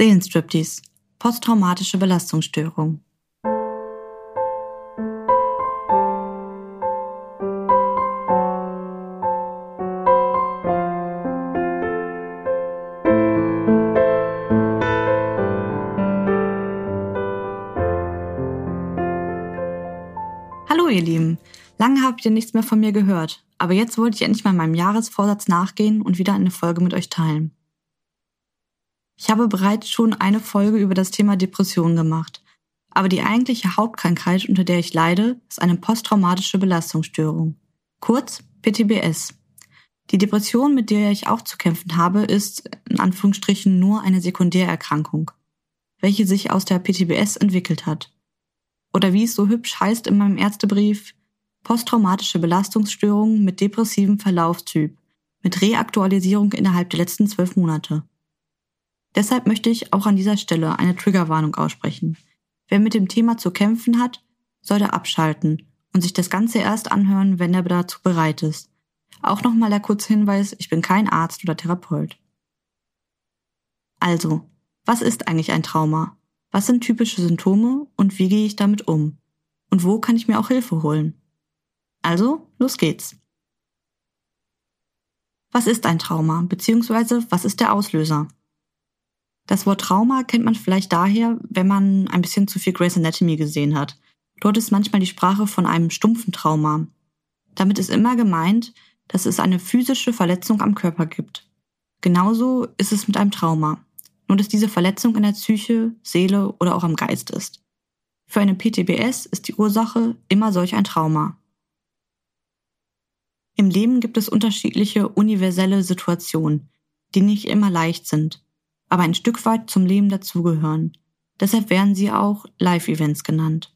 Seelenstriptease, posttraumatische Belastungsstörung. Hallo ihr Lieben, lange habt ihr nichts mehr von mir gehört, aber jetzt wollte ich endlich mal meinem Jahresvorsatz nachgehen und wieder eine Folge mit euch teilen. Ich habe bereits schon eine Folge über das Thema Depression gemacht. Aber die eigentliche Hauptkrankheit, unter der ich leide, ist eine posttraumatische Belastungsstörung. Kurz PTBS. Die Depression, mit der ich auch zu kämpfen habe, ist in Anführungsstrichen nur eine Sekundärerkrankung, welche sich aus der PTBS entwickelt hat. Oder wie es so hübsch heißt in meinem Ärztebrief, posttraumatische Belastungsstörung mit depressivem Verlaufstyp, mit Reaktualisierung innerhalb der letzten zwölf Monate. Deshalb möchte ich auch an dieser Stelle eine Triggerwarnung aussprechen. Wer mit dem Thema zu kämpfen hat, sollte abschalten und sich das Ganze erst anhören, wenn er dazu bereit ist. Auch nochmal der kurze Hinweis, ich bin kein Arzt oder Therapeut. Also, was ist eigentlich ein Trauma? Was sind typische Symptome und wie gehe ich damit um? Und wo kann ich mir auch Hilfe holen? Also, los geht's. Was ist ein Trauma, beziehungsweise was ist der Auslöser? Das Wort Trauma kennt man vielleicht daher, wenn man ein bisschen zu viel Grey's Anatomy gesehen hat. Dort ist manchmal die Sprache von einem stumpfen Trauma. Damit ist immer gemeint, dass es eine physische Verletzung am Körper gibt. Genauso ist es mit einem Trauma, nur dass diese Verletzung in der Psyche, Seele oder auch am Geist ist. Für eine PTBS ist die Ursache immer solch ein Trauma. Im Leben gibt es unterschiedliche universelle Situationen, die nicht immer leicht sind aber ein Stück weit zum Leben dazugehören. Deshalb werden sie auch Live-Events genannt.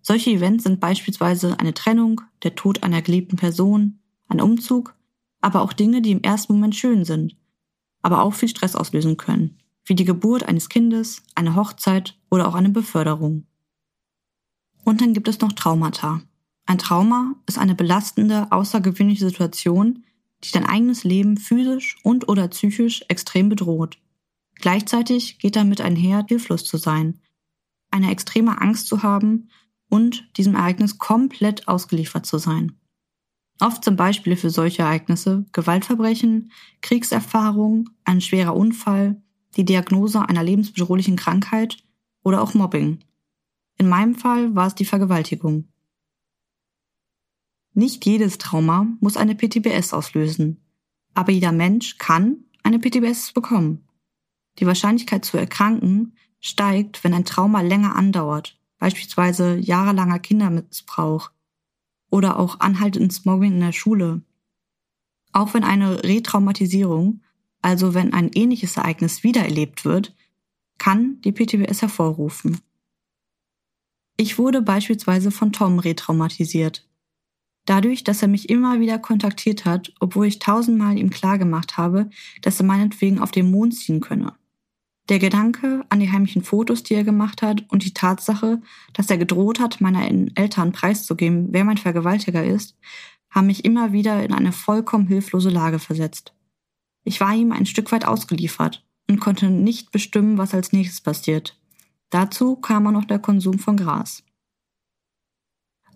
Solche Events sind beispielsweise eine Trennung, der Tod einer geliebten Person, ein Umzug, aber auch Dinge, die im ersten Moment schön sind, aber auch viel Stress auslösen können, wie die Geburt eines Kindes, eine Hochzeit oder auch eine Beförderung. Und dann gibt es noch Traumata. Ein Trauma ist eine belastende, außergewöhnliche Situation, die dein eigenes Leben physisch und oder psychisch extrem bedroht. Gleichzeitig geht damit einher, hilflos zu sein, eine extreme Angst zu haben und diesem Ereignis komplett ausgeliefert zu sein. Oft sind Beispiele für solche Ereignisse Gewaltverbrechen, Kriegserfahrung, ein schwerer Unfall, die Diagnose einer lebensbedrohlichen Krankheit oder auch Mobbing. In meinem Fall war es die Vergewaltigung. Nicht jedes Trauma muss eine PTBS auslösen, aber jeder Mensch kann eine PTBS bekommen. Die Wahrscheinlichkeit zu erkranken steigt, wenn ein Trauma länger andauert, beispielsweise jahrelanger Kindermissbrauch oder auch anhaltendes Mobbing in der Schule. Auch wenn eine Retraumatisierung, also wenn ein ähnliches Ereignis wiedererlebt wird, kann die PTBS hervorrufen. Ich wurde beispielsweise von Tom retraumatisiert. Dadurch, dass er mich immer wieder kontaktiert hat, obwohl ich tausendmal ihm klargemacht habe, dass er meinetwegen auf den Mond ziehen könne. Der Gedanke an die heimlichen Fotos, die er gemacht hat, und die Tatsache, dass er gedroht hat, meiner Eltern preiszugeben, wer mein Vergewaltiger ist, haben mich immer wieder in eine vollkommen hilflose Lage versetzt. Ich war ihm ein Stück weit ausgeliefert und konnte nicht bestimmen, was als nächstes passiert. Dazu kam auch noch der Konsum von Gras.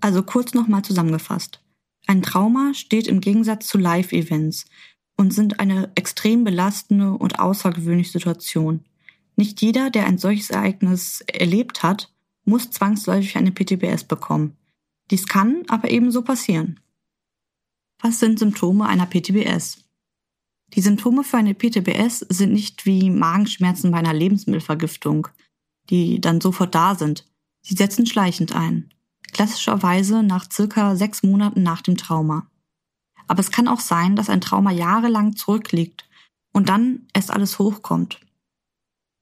Also kurz nochmal zusammengefasst. Ein Trauma steht im Gegensatz zu Live-Events und sind eine extrem belastende und außergewöhnliche Situation. Nicht jeder, der ein solches Ereignis erlebt hat, muss zwangsläufig eine PTBS bekommen. Dies kann aber ebenso passieren. Was sind Symptome einer PTBS? Die Symptome für eine PTBS sind nicht wie Magenschmerzen bei einer Lebensmittelvergiftung, die dann sofort da sind. Sie setzen schleichend ein. Klassischerweise nach circa sechs Monaten nach dem Trauma. Aber es kann auch sein, dass ein Trauma jahrelang zurückliegt und dann erst alles hochkommt.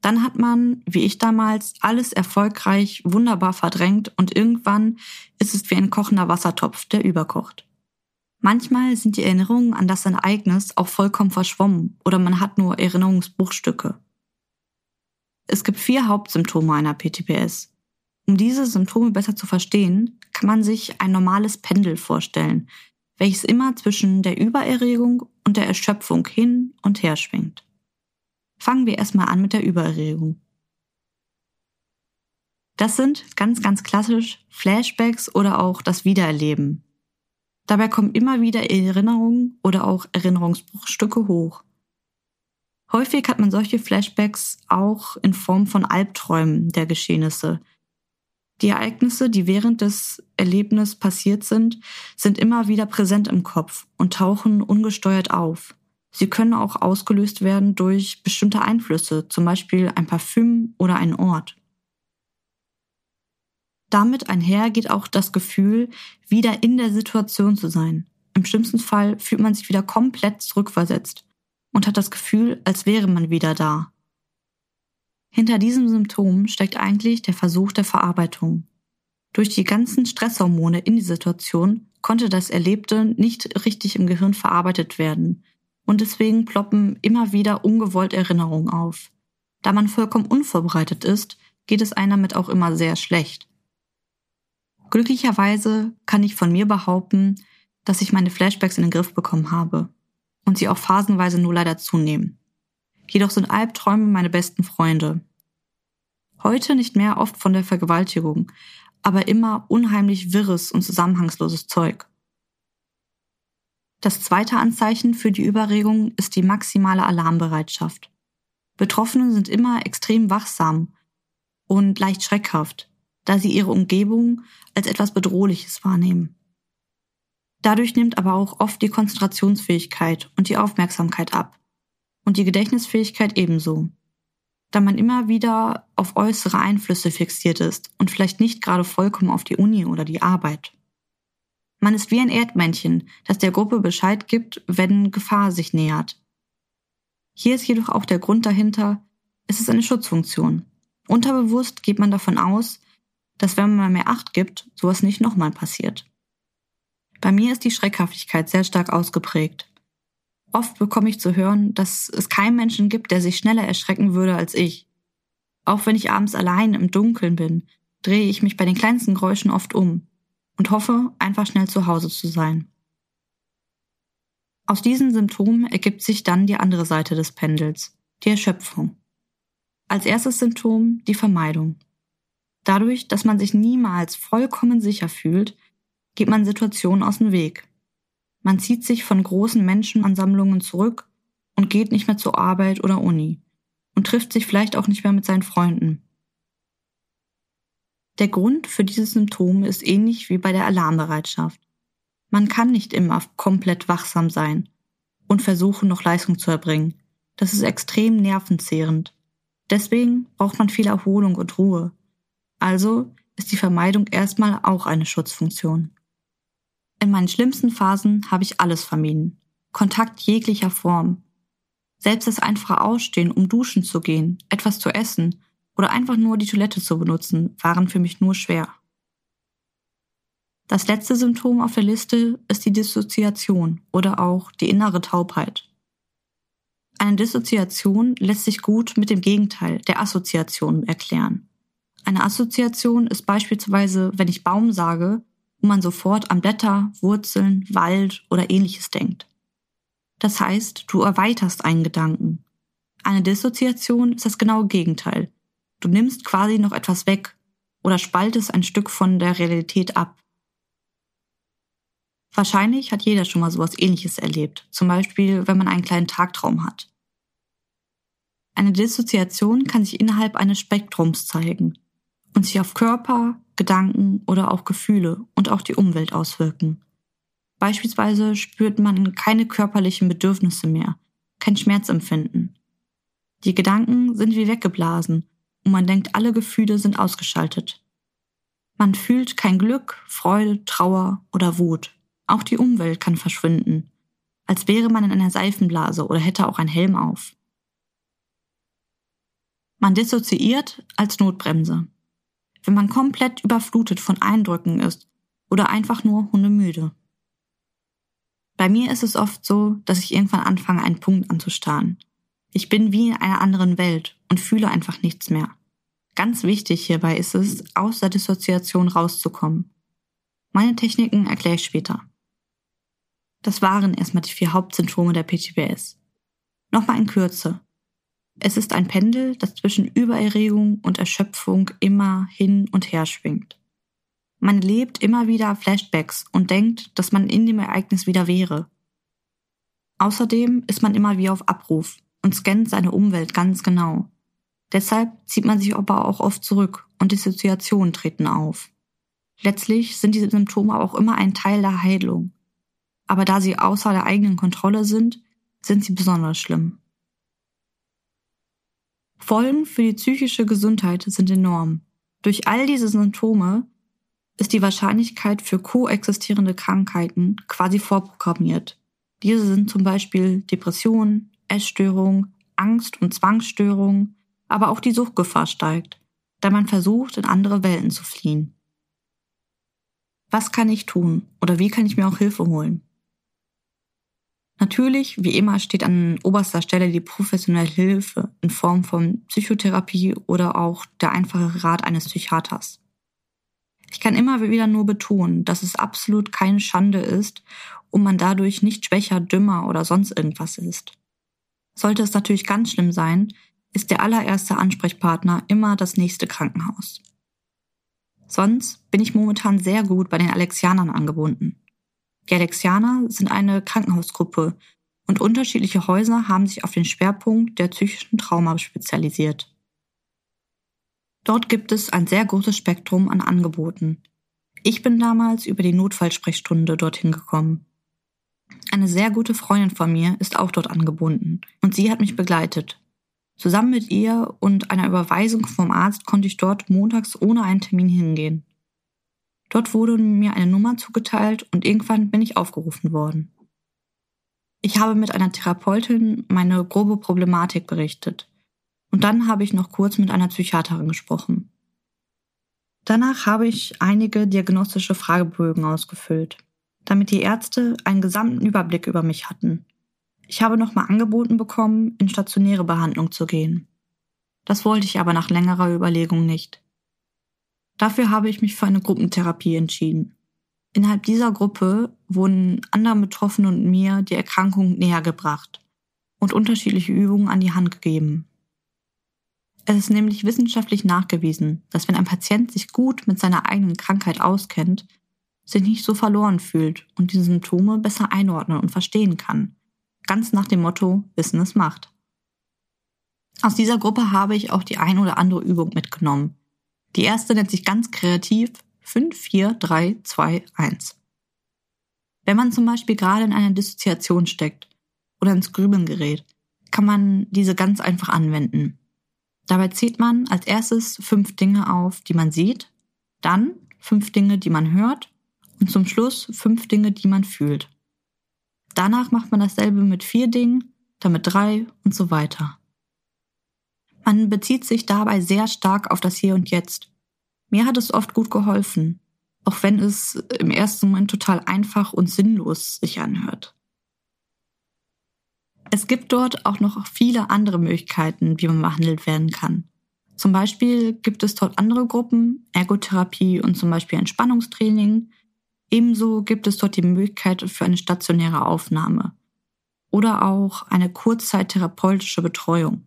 Dann hat man, wie ich damals, alles erfolgreich, wunderbar verdrängt und irgendwann ist es wie ein kochender Wassertopf, der überkocht. Manchmal sind die Erinnerungen an das Ereignis auch vollkommen verschwommen oder man hat nur Erinnerungsbruchstücke. Es gibt vier Hauptsymptome einer PTPS. Um diese Symptome besser zu verstehen, kann man sich ein normales Pendel vorstellen, welches immer zwischen der Übererregung und der Erschöpfung hin und her schwingt. Fangen wir erstmal an mit der Übererregung. Das sind ganz, ganz klassisch Flashbacks oder auch das Wiedererleben. Dabei kommen immer wieder Erinnerungen oder auch Erinnerungsbruchstücke hoch. Häufig hat man solche Flashbacks auch in Form von Albträumen der Geschehnisse. Die Ereignisse, die während des Erlebnisses passiert sind, sind immer wieder präsent im Kopf und tauchen ungesteuert auf. Sie können auch ausgelöst werden durch bestimmte Einflüsse, zum Beispiel ein Parfüm oder ein Ort. Damit einher geht auch das Gefühl, wieder in der Situation zu sein. Im schlimmsten Fall fühlt man sich wieder komplett zurückversetzt und hat das Gefühl, als wäre man wieder da. Hinter diesem Symptom steckt eigentlich der Versuch der Verarbeitung. Durch die ganzen Stresshormone in die Situation konnte das Erlebte nicht richtig im Gehirn verarbeitet werden und deswegen ploppen immer wieder ungewollt Erinnerungen auf. Da man vollkommen unvorbereitet ist, geht es einem damit auch immer sehr schlecht. Glücklicherweise kann ich von mir behaupten, dass ich meine Flashbacks in den Griff bekommen habe und sie auch phasenweise nur leider zunehmen. Jedoch sind Albträume meine besten Freunde. Heute nicht mehr oft von der Vergewaltigung, aber immer unheimlich wirres und zusammenhangsloses Zeug. Das zweite Anzeichen für die Überregung ist die maximale Alarmbereitschaft. Betroffene sind immer extrem wachsam und leicht schreckhaft, da sie ihre Umgebung als etwas Bedrohliches wahrnehmen. Dadurch nimmt aber auch oft die Konzentrationsfähigkeit und die Aufmerksamkeit ab und die Gedächtnisfähigkeit ebenso, da man immer wieder auf äußere Einflüsse fixiert ist und vielleicht nicht gerade vollkommen auf die Uni oder die Arbeit. Man ist wie ein Erdmännchen, das der Gruppe Bescheid gibt, wenn Gefahr sich nähert. Hier ist jedoch auch der Grund dahinter, es ist eine Schutzfunktion. Unterbewusst geht man davon aus, dass wenn man mehr Acht gibt, sowas nicht nochmal passiert. Bei mir ist die Schreckhaftigkeit sehr stark ausgeprägt. Oft bekomme ich zu hören, dass es keinen Menschen gibt, der sich schneller erschrecken würde als ich. Auch wenn ich abends allein im Dunkeln bin, drehe ich mich bei den kleinsten Geräuschen oft um und hoffe, einfach schnell zu Hause zu sein. Aus diesen Symptomen ergibt sich dann die andere Seite des Pendels, die Erschöpfung. Als erstes Symptom die Vermeidung. Dadurch, dass man sich niemals vollkommen sicher fühlt, geht man Situationen aus dem Weg. Man zieht sich von großen Menschenansammlungen zurück und geht nicht mehr zur Arbeit oder Uni und trifft sich vielleicht auch nicht mehr mit seinen Freunden. Der Grund für dieses Symptom ist ähnlich wie bei der Alarmbereitschaft. Man kann nicht immer komplett wachsam sein und versuchen, noch Leistung zu erbringen. Das ist extrem nervenzehrend. Deswegen braucht man viel Erholung und Ruhe. Also ist die Vermeidung erstmal auch eine Schutzfunktion. In meinen schlimmsten Phasen habe ich alles vermieden. Kontakt jeglicher Form. Selbst das einfache Ausstehen, um duschen zu gehen, etwas zu essen oder einfach nur die Toilette zu benutzen, waren für mich nur schwer. Das letzte Symptom auf der Liste ist die Dissoziation oder auch die innere Taubheit. Eine Dissoziation lässt sich gut mit dem Gegenteil der Assoziation erklären. Eine Assoziation ist beispielsweise, wenn ich Baum sage, wo man sofort an Blätter, Wurzeln, Wald oder ähnliches denkt. Das heißt, du erweiterst einen Gedanken. Eine Dissoziation ist das genaue Gegenteil. Du nimmst quasi noch etwas weg oder spaltest ein Stück von der Realität ab. Wahrscheinlich hat jeder schon mal sowas ähnliches erlebt, zum Beispiel wenn man einen kleinen Tagtraum hat. Eine Dissoziation kann sich innerhalb eines Spektrums zeigen und sich auf Körper, Gedanken oder auch Gefühle und auch die Umwelt auswirken. Beispielsweise spürt man keine körperlichen Bedürfnisse mehr, kein Schmerzempfinden. Die Gedanken sind wie weggeblasen und man denkt, alle Gefühle sind ausgeschaltet. Man fühlt kein Glück, Freude, Trauer oder Wut. Auch die Umwelt kann verschwinden, als wäre man in einer Seifenblase oder hätte auch ein Helm auf. Man dissoziiert als Notbremse wenn man komplett überflutet von Eindrücken ist oder einfach nur hundemüde. Bei mir ist es oft so, dass ich irgendwann anfange, einen Punkt anzustarren. Ich bin wie in einer anderen Welt und fühle einfach nichts mehr. Ganz wichtig hierbei ist es, aus der Dissoziation rauszukommen. Meine Techniken erkläre ich später. Das waren erstmal die vier Hauptsymptome der PTBS. Nochmal in Kürze. Es ist ein Pendel, das zwischen Übererregung und Erschöpfung immer hin und her schwingt. Man lebt immer wieder Flashbacks und denkt, dass man in dem Ereignis wieder wäre. Außerdem ist man immer wie auf Abruf und scannt seine Umwelt ganz genau. Deshalb zieht man sich aber auch oft zurück und die Situationen treten auf. Letztlich sind diese Symptome auch immer ein Teil der Heilung. Aber da sie außer der eigenen Kontrolle sind, sind sie besonders schlimm. Folgen für die psychische Gesundheit sind enorm. Durch all diese Symptome ist die Wahrscheinlichkeit für koexistierende Krankheiten quasi vorprogrammiert. Diese sind zum Beispiel Depression, Essstörung, Angst- und Zwangsstörung, aber auch die Suchtgefahr steigt, da man versucht, in andere Welten zu fliehen. Was kann ich tun oder wie kann ich mir auch Hilfe holen? Natürlich, wie immer, steht an oberster Stelle die professionelle Hilfe in Form von Psychotherapie oder auch der einfache Rat eines Psychiaters. Ich kann immer wieder nur betonen, dass es absolut keine Schande ist und man dadurch nicht schwächer, dümmer oder sonst irgendwas ist. Sollte es natürlich ganz schlimm sein, ist der allererste Ansprechpartner immer das nächste Krankenhaus. Sonst bin ich momentan sehr gut bei den Alexianern angebunden. Die Alexianer sind eine Krankenhausgruppe und unterschiedliche Häuser haben sich auf den Schwerpunkt der psychischen Trauma spezialisiert. Dort gibt es ein sehr großes Spektrum an Angeboten. Ich bin damals über die Notfallsprechstunde dorthin gekommen. Eine sehr gute Freundin von mir ist auch dort angebunden und sie hat mich begleitet. Zusammen mit ihr und einer Überweisung vom Arzt konnte ich dort montags ohne einen Termin hingehen. Dort wurde mir eine Nummer zugeteilt und irgendwann bin ich aufgerufen worden. Ich habe mit einer Therapeutin meine grobe Problematik berichtet. Und dann habe ich noch kurz mit einer Psychiaterin gesprochen. Danach habe ich einige diagnostische Fragebögen ausgefüllt, damit die Ärzte einen gesamten Überblick über mich hatten. Ich habe nochmal angeboten bekommen, in stationäre Behandlung zu gehen. Das wollte ich aber nach längerer Überlegung nicht. Dafür habe ich mich für eine Gruppentherapie entschieden. Innerhalb dieser Gruppe wurden anderen Betroffenen und mir die Erkrankung näher gebracht und unterschiedliche Übungen an die Hand gegeben. Es ist nämlich wissenschaftlich nachgewiesen, dass wenn ein Patient sich gut mit seiner eigenen Krankheit auskennt, sich nicht so verloren fühlt und die Symptome besser einordnen und verstehen kann. Ganz nach dem Motto, Wissen es macht. Aus dieser Gruppe habe ich auch die ein oder andere Übung mitgenommen, die erste nennt sich ganz kreativ 54321. Wenn man zum Beispiel gerade in einer Dissoziation steckt oder ins Grübeln gerät, kann man diese ganz einfach anwenden. Dabei zählt man als erstes fünf Dinge auf, die man sieht, dann fünf Dinge, die man hört und zum Schluss fünf Dinge, die man fühlt. Danach macht man dasselbe mit vier Dingen, dann mit drei und so weiter. Man bezieht sich dabei sehr stark auf das Hier und Jetzt. Mir hat es oft gut geholfen, auch wenn es im ersten Moment total einfach und sinnlos sich anhört. Es gibt dort auch noch viele andere Möglichkeiten, wie man behandelt werden kann. Zum Beispiel gibt es dort andere Gruppen, Ergotherapie und zum Beispiel Entspannungstraining. Ebenso gibt es dort die Möglichkeit für eine stationäre Aufnahme oder auch eine kurzzeittherapeutische Betreuung.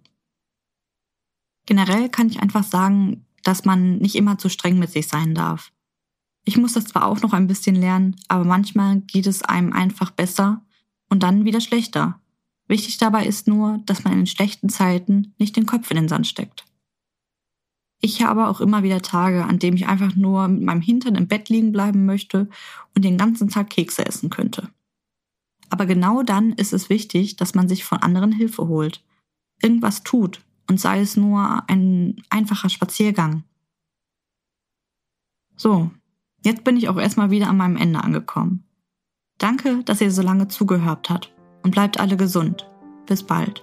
Generell kann ich einfach sagen, dass man nicht immer zu streng mit sich sein darf. Ich muss das zwar auch noch ein bisschen lernen, aber manchmal geht es einem einfach besser und dann wieder schlechter. Wichtig dabei ist nur, dass man in schlechten Zeiten nicht den Kopf in den Sand steckt. Ich habe auch immer wieder Tage, an denen ich einfach nur mit meinem Hintern im Bett liegen bleiben möchte und den ganzen Tag Kekse essen könnte. Aber genau dann ist es wichtig, dass man sich von anderen Hilfe holt, irgendwas tut, und sei es nur ein einfacher Spaziergang. So, jetzt bin ich auch erstmal wieder an meinem Ende angekommen. Danke, dass ihr so lange zugehört habt und bleibt alle gesund. Bis bald.